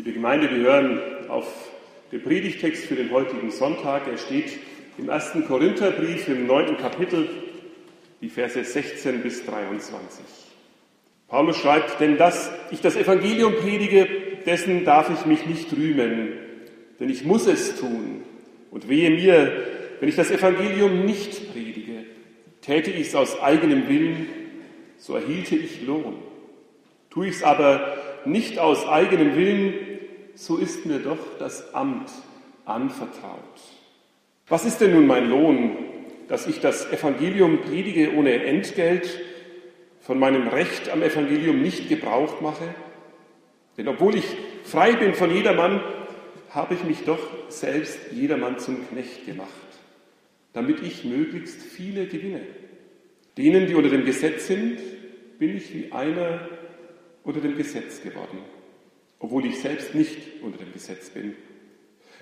Liebe Gemeinde, wir hören auf den Predigtext für den heutigen Sonntag. Er steht im ersten Korintherbrief im neunten Kapitel, die Verse 16 bis 23. Paulus schreibt, denn dass ich das Evangelium predige, dessen darf ich mich nicht rühmen, denn ich muss es tun. Und wehe mir, wenn ich das Evangelium nicht predige, täte ich es aus eigenem Willen, so erhielte ich Lohn. Tue ich es aber nicht aus eigenem Willen, so ist mir doch das Amt anvertraut. Was ist denn nun mein Lohn, dass ich das Evangelium predige ohne Entgelt, von meinem Recht am Evangelium nicht Gebrauch mache? Denn obwohl ich frei bin von jedermann, habe ich mich doch selbst jedermann zum Knecht gemacht, damit ich möglichst viele gewinne. Denen, die unter dem Gesetz sind, bin ich wie einer unter dem Gesetz geworden, obwohl ich selbst nicht unter dem Gesetz bin,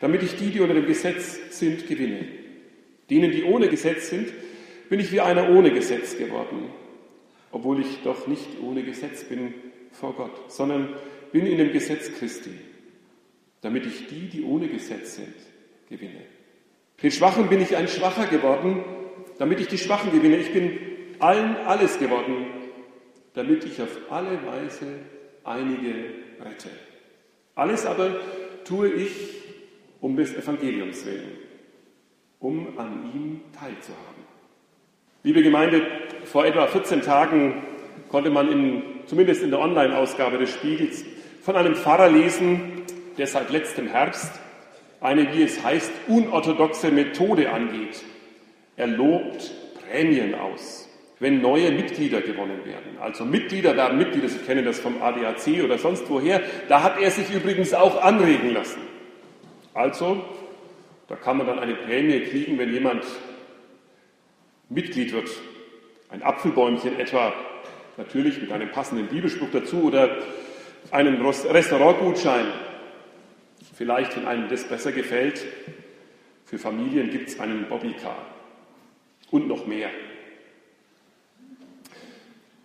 damit ich die, die unter dem Gesetz sind, gewinne. Denen, die ohne Gesetz sind, bin ich wie einer ohne Gesetz geworden, obwohl ich doch nicht ohne Gesetz bin vor Gott, sondern bin in dem Gesetz Christi, damit ich die, die ohne Gesetz sind, gewinne. Den Schwachen bin ich ein Schwacher geworden, damit ich die Schwachen gewinne. Ich bin allen alles geworden, damit ich auf alle Weise einige rette. Alles aber tue ich um des Evangeliums willen, um an ihm teilzuhaben. Liebe Gemeinde, vor etwa 14 Tagen konnte man in, zumindest in der Online-Ausgabe des Spiegels von einem Pfarrer lesen, der seit letztem Herbst eine, wie es heißt, unorthodoxe Methode angeht. Er lobt Prämien aus, wenn neue Mitglieder gewonnen werden. Also Mitglieder werden Mitglieder, Sie kennen das vom ADAC oder sonst woher. Da hat er sich übrigens auch anregen lassen. Also, da kann man dann eine Prämie kriegen, wenn jemand Mitglied wird. Ein Apfelbäumchen etwa, natürlich mit einem passenden Bibelspruch dazu oder einen Restaurantgutschein. Vielleicht, wenn einem das besser gefällt, für Familien gibt es einen Bobbycar und noch mehr.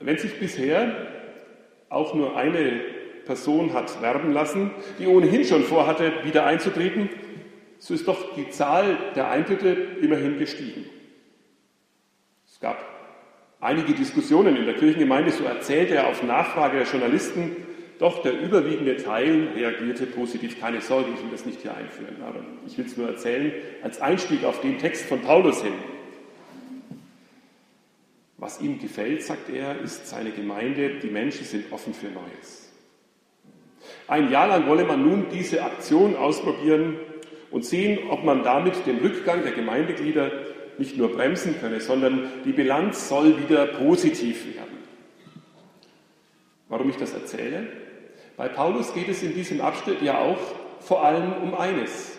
Wenn sich bisher auch nur eine Person hat werben lassen, die ohnehin schon vorhatte, wieder einzutreten, so ist doch die Zahl der Eintritte immerhin gestiegen. Es gab einige Diskussionen in der Kirchengemeinde, so erzählte er auf Nachfrage der Journalisten, doch der überwiegende Teil reagierte positiv. Keine Sorge, ich will das nicht hier einführen, aber ich will es nur erzählen, als Einstieg auf den Text von Paulus hin. Was ihm gefällt, sagt er, ist seine Gemeinde, die Menschen sind offen für Neues. Ein Jahr lang wolle man nun diese Aktion ausprobieren und sehen, ob man damit den Rückgang der Gemeindeglieder nicht nur bremsen könne, sondern die Bilanz soll wieder positiv werden. Warum ich das erzähle? Bei Paulus geht es in diesem Abschnitt ja auch vor allem um eines.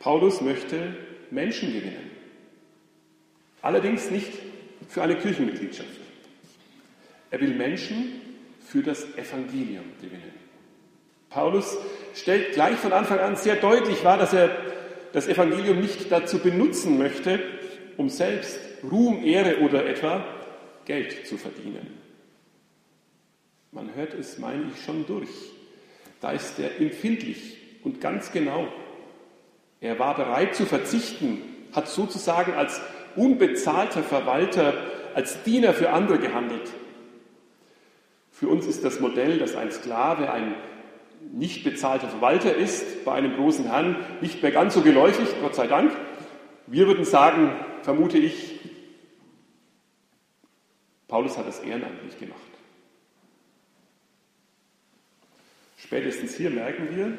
Paulus möchte Menschen gewinnen. Allerdings nicht für eine Kirchenmitgliedschaft. Er will Menschen für das Evangelium gewinnen. Paulus stellt gleich von Anfang an sehr deutlich wahr, dass er das Evangelium nicht dazu benutzen möchte, um selbst Ruhm, Ehre oder etwa Geld zu verdienen. Man hört es, meine ich, schon durch. Da ist er empfindlich und ganz genau. Er war bereit zu verzichten, hat sozusagen als unbezahlter Verwalter, als Diener für andere gehandelt. Für uns ist das Modell, dass ein Sklave ein nicht bezahlter Verwalter ist, bei einem großen Herrn nicht mehr ganz so geläufig, Gott sei Dank. Wir würden sagen, vermute ich, Paulus hat das ehrenamtlich gemacht. Spätestens hier merken wir,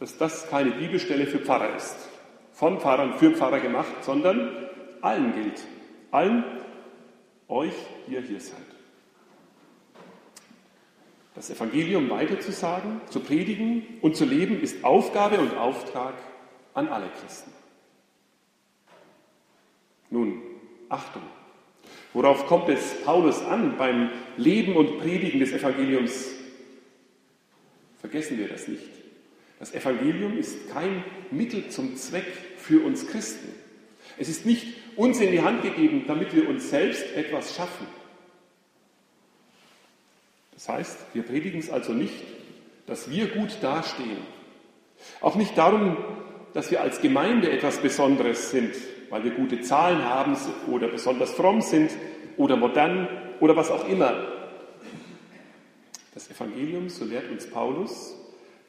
dass das keine Bibelstelle für Pfarrer ist. Von Pfarrern für Pfarrer gemacht, sondern allen gilt. Allen, euch, die ihr hier seid. Das Evangelium weiterzusagen, zu predigen und zu leben, ist Aufgabe und Auftrag an alle Christen. Nun, Achtung. Worauf kommt es Paulus an beim Leben und Predigen des Evangeliums Vergessen wir das nicht. Das Evangelium ist kein Mittel zum Zweck für uns Christen. Es ist nicht uns in die Hand gegeben, damit wir uns selbst etwas schaffen. Das heißt, wir predigen es also nicht, dass wir gut dastehen. Auch nicht darum, dass wir als Gemeinde etwas Besonderes sind, weil wir gute Zahlen haben oder besonders fromm sind oder modern oder was auch immer. Das Evangelium, so lehrt uns Paulus,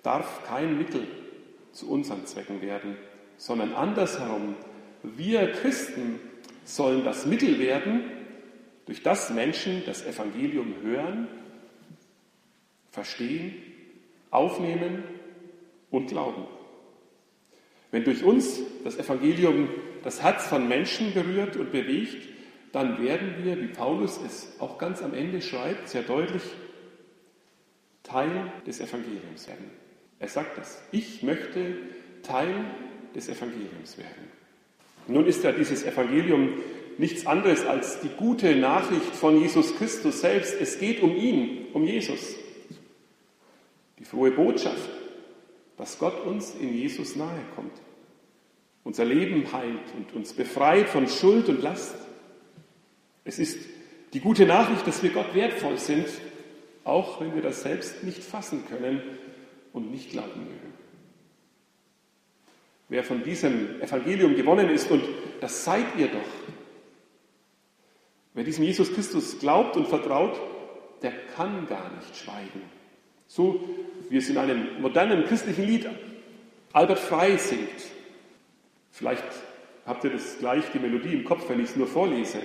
darf kein Mittel zu unseren Zwecken werden, sondern andersherum. Wir Christen sollen das Mittel werden, durch das Menschen das Evangelium hören, verstehen, aufnehmen und glauben. Wenn durch uns das Evangelium das Herz von Menschen berührt und bewegt, dann werden wir, wie Paulus es auch ganz am Ende schreibt, sehr deutlich, Teil des Evangeliums werden. Er sagt das. Ich möchte Teil des Evangeliums werden. Nun ist ja dieses Evangelium nichts anderes als die gute Nachricht von Jesus Christus selbst. Es geht um ihn, um Jesus. Die frohe Botschaft, dass Gott uns in Jesus nahe kommt, unser Leben heilt und uns befreit von Schuld und Last. Es ist die gute Nachricht, dass wir Gott wertvoll sind, auch wenn wir das selbst nicht fassen können und nicht glauben mögen. Wer von diesem Evangelium gewonnen ist, und das seid ihr doch, wer diesem Jesus Christus glaubt und vertraut, der kann gar nicht schweigen. So wie es in einem modernen christlichen Lied Albert Frey singt. Vielleicht habt ihr das gleich die Melodie im Kopf, wenn ich es nur vorlese.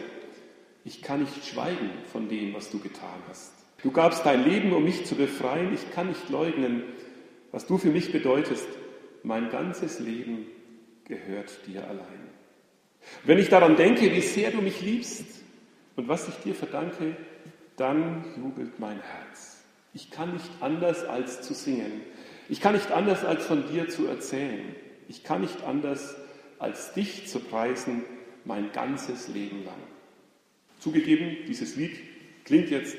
Ich kann nicht schweigen von dem, was du getan hast. Du gabst dein Leben, um mich zu befreien. Ich kann nicht leugnen, was du für mich bedeutest. Mein ganzes Leben gehört dir allein. Wenn ich daran denke, wie sehr du mich liebst und was ich dir verdanke, dann jubelt mein Herz. Ich kann nicht anders als zu singen. Ich kann nicht anders als von dir zu erzählen. Ich kann nicht anders als dich zu preisen mein ganzes Leben lang. Zugegeben, dieses Lied klingt jetzt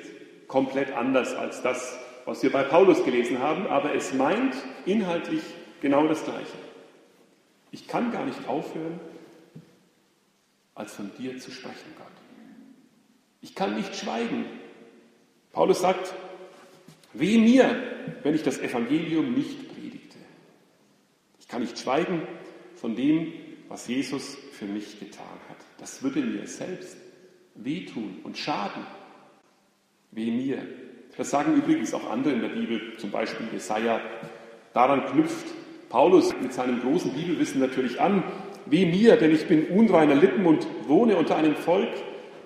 komplett anders als das, was wir bei Paulus gelesen haben, aber es meint inhaltlich genau das Gleiche. Ich kann gar nicht aufhören, als von dir zu sprechen, Gott. Ich kann nicht schweigen. Paulus sagt, weh mir, wenn ich das Evangelium nicht predigte. Ich kann nicht schweigen von dem, was Jesus für mich getan hat. Das würde mir selbst wehtun und schaden. Weh mir. Das sagen übrigens auch andere in der Bibel, zum Beispiel Jesaja. Daran knüpft Paulus mit seinem großen Bibelwissen natürlich an. Weh mir, denn ich bin unreiner Lippen und wohne unter einem Volk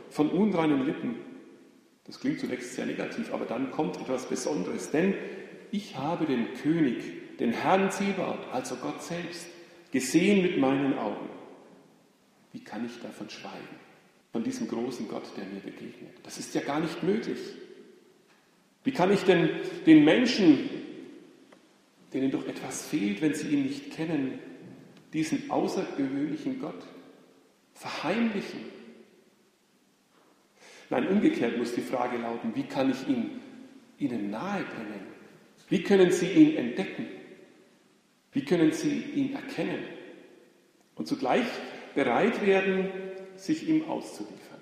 von unreinen Lippen. Das klingt zunächst sehr negativ, aber dann kommt etwas Besonderes, denn ich habe den König, den Herrn Zebaoth, also Gott selbst, gesehen mit meinen Augen. Wie kann ich davon schweigen? Von diesem großen Gott, der mir begegnet. Das ist ja gar nicht möglich. Wie kann ich denn den Menschen, denen doch etwas fehlt, wenn sie ihn nicht kennen, diesen außergewöhnlichen Gott verheimlichen? Nein, umgekehrt muss die Frage lauten, wie kann ich ihn ihnen nahebringen? Wie können sie ihn entdecken? Wie können sie ihn erkennen? Und zugleich bereit werden, sich ihm auszuliefern,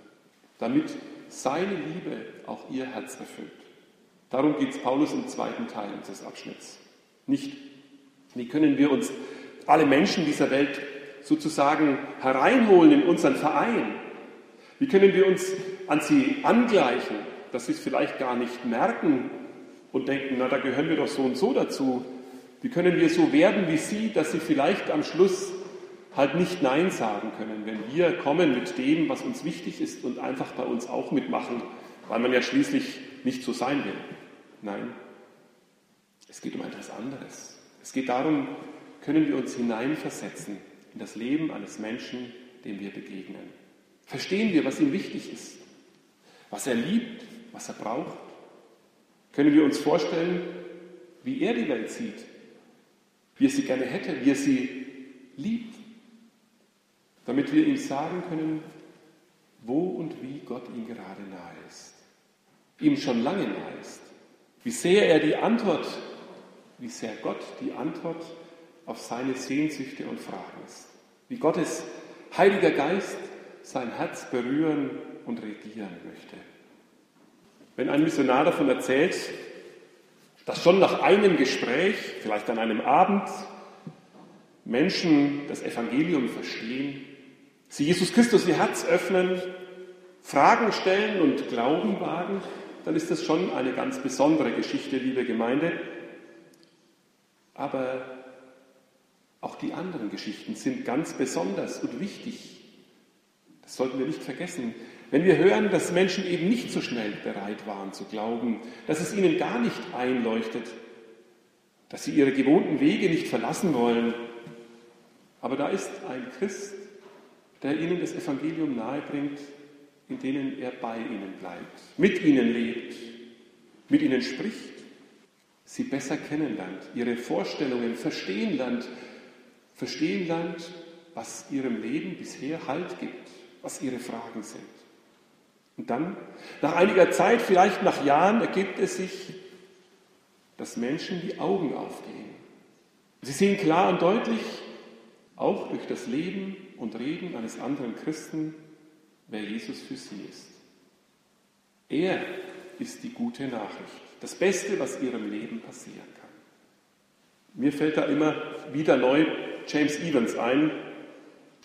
damit seine Liebe auch ihr Herz erfüllt. Darum geht es Paulus im zweiten Teil unseres Abschnitts. Nicht, wie können wir uns alle Menschen dieser Welt sozusagen hereinholen in unseren Verein? Wie können wir uns an sie angleichen, dass sie es vielleicht gar nicht merken und denken, na, da gehören wir doch so und so dazu. Wie können wir so werden wie sie, dass sie vielleicht am Schluss halt nicht Nein sagen können, wenn wir kommen mit dem, was uns wichtig ist und einfach bei uns auch mitmachen, weil man ja schließlich nicht so sein will. Nein, es geht um etwas anderes. Es geht darum, können wir uns hineinversetzen in das Leben eines Menschen, dem wir begegnen. Verstehen wir, was ihm wichtig ist, was er liebt, was er braucht? Können wir uns vorstellen, wie er die Welt sieht, wie er sie gerne hätte, wie er sie liebt, damit wir ihm sagen können, wo und wie Gott ihm gerade nahe ist, ihm schon lange nahe ist. Wie sehr er die Antwort, wie sehr Gott die Antwort auf seine Sehnsüchte und Fragen ist. Wie Gottes Heiliger Geist sein Herz berühren und regieren möchte. Wenn ein Missionar davon erzählt, Dass schon nach einem Gespräch, vielleicht an einem Abend, Menschen das Evangelium verstehen, sie Jesus Christus ihr Herz öffnen, Fragen stellen und Glauben wagen, dann ist das schon eine ganz besondere Geschichte, liebe Gemeinde. Aber auch die anderen Geschichten sind ganz besonders und wichtig. Das sollten wir nicht vergessen. Wenn wir hören, dass Menschen eben nicht so schnell bereit waren zu glauben, dass es ihnen gar nicht einleuchtet, dass sie ihre gewohnten Wege nicht verlassen wollen, aber da ist ein Christ, der ihnen das Evangelium nahebringt, in denen er bei ihnen bleibt, mit ihnen lebt, mit ihnen spricht, sie besser kennenlernt, ihre Vorstellungen verstehen lernt, verstehen lernt, was ihrem Leben bisher Halt gibt, was ihre Fragen sind. Und dann, nach einiger Zeit, vielleicht nach Jahren, ergibt es sich, dass Menschen die Augen aufgehen. Sie sehen klar und deutlich, auch durch das Leben und Reden eines anderen Christen, wer Jesus für sie ist. Er ist die gute Nachricht, das Beste, was ihrem Leben passieren kann. Mir fällt da immer wieder neu James Evans ein,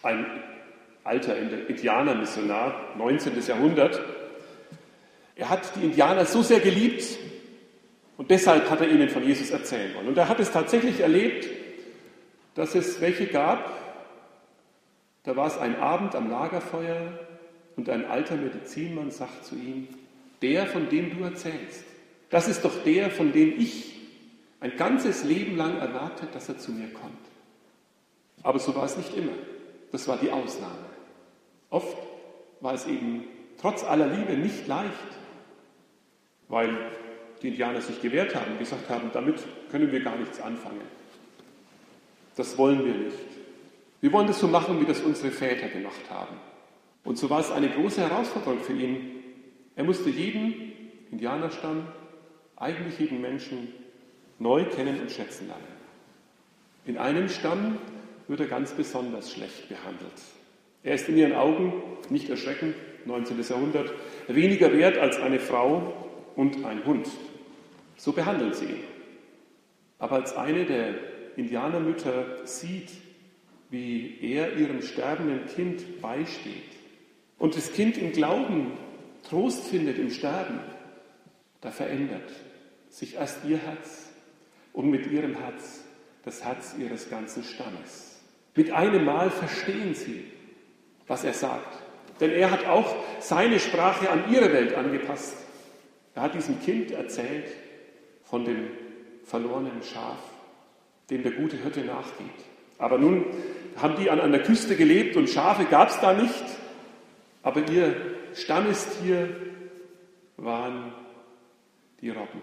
ein alter Indianermissionar, 19. Jahrhundert. Er hat die Indianer so sehr geliebt und deshalb hat er ihnen von Jesus erzählen wollen. Und er hat es tatsächlich erlebt, dass es welche gab, da war es ein Abend am Lagerfeuer und ein alter Medizinmann sagt zu ihm, der, von dem du erzählst, das ist doch der, von dem ich ein ganzes Leben lang erwartet, dass er zu mir kommt. Aber so war es nicht immer. Das war die Ausnahme. Oft war es eben trotz aller Liebe nicht leicht, weil die Indianer sich gewehrt haben gesagt haben, damit können wir gar nichts anfangen. Das wollen wir nicht. Wir wollen das so machen, wie das unsere Väter gemacht haben. Und so war es eine große Herausforderung für ihn. Er musste jeden Indianerstamm, eigentlich jeden Menschen neu kennen und schätzen lernen. In einem Stamm wird er ganz besonders schlecht behandelt. Er ist in ihren Augen, nicht erschreckend, 19. Jahrhundert, weniger wert als eine Frau und ein Hund. So behandeln sie ihn. Aber als eine der Indianermütter sieht, wie er ihrem sterbenden Kind beisteht, und das Kind im Glauben Trost findet im Sterben, da verändert sich erst ihr Herz und mit ihrem Herz das Herz ihres ganzen Stammes. Mit einem Mal verstehen sie, was er sagt. Denn er hat auch seine Sprache an ihre Welt angepasst. Er hat diesem Kind erzählt von dem verlorenen Schaf, dem der gute Hirte nachgeht. Aber nun haben die an einer Küste gelebt und Schafe gab es da nicht. Aber ihr Stammestier waren die Robben.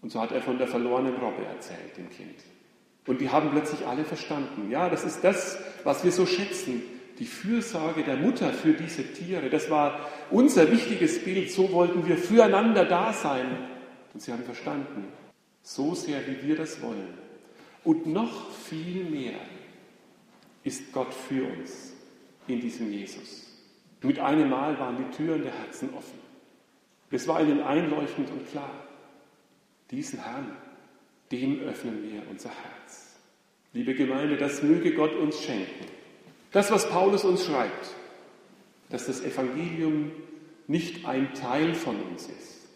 Und so hat er von der verlorenen Robbe erzählt, dem Kind. Und die haben plötzlich alle verstanden. Ja, das ist das, was wir so schätzen. Die Fürsorge der Mutter für diese Tiere. Das war unser wichtiges Bild. So wollten wir füreinander da sein. Und sie haben verstanden. So sehr, wie wir das wollen. Und noch viel mehr ist Gott für uns in diesem Jesus. Mit einem Mal waren die Türen der Herzen offen. Es war ihnen einleuchtend und klar. Diesen Herrn, dem öffnen wir unser Herz. Liebe Gemeinde, das möge Gott uns schenken. Das, was Paulus uns schreibt, dass das Evangelium nicht ein Teil von uns ist,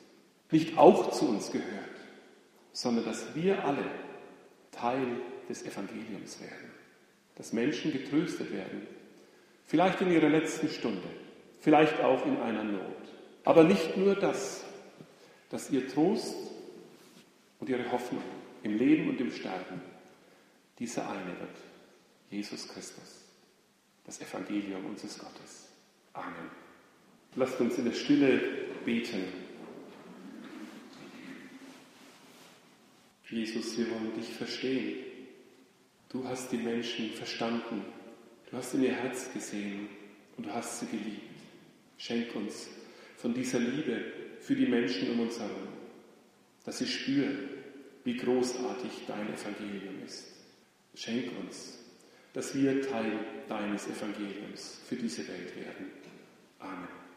nicht auch zu uns gehört, sondern dass wir alle Teil des Evangeliums werden, dass Menschen getröstet werden Vielleicht in ihrer letzten Stunde, vielleicht auch in einer Not. Aber nicht nur das, dass ihr Trost und ihre Hoffnung im Leben und im Sterben dieser eine wird, Jesus Christus, das Evangelium unseres Gottes. Amen. Lasst uns in der Stille beten. Jesus, wir wollen dich verstehen. Du hast die Menschen verstanden Du hast in ihr Herz gesehen und du hast sie geliebt. Schenk uns von dieser Liebe für die Menschen um uns herum, dass sie spüren, wie großartig dein Evangelium ist. Schenk uns, dass wir Teil deines Evangeliums für diese Welt werden. Amen.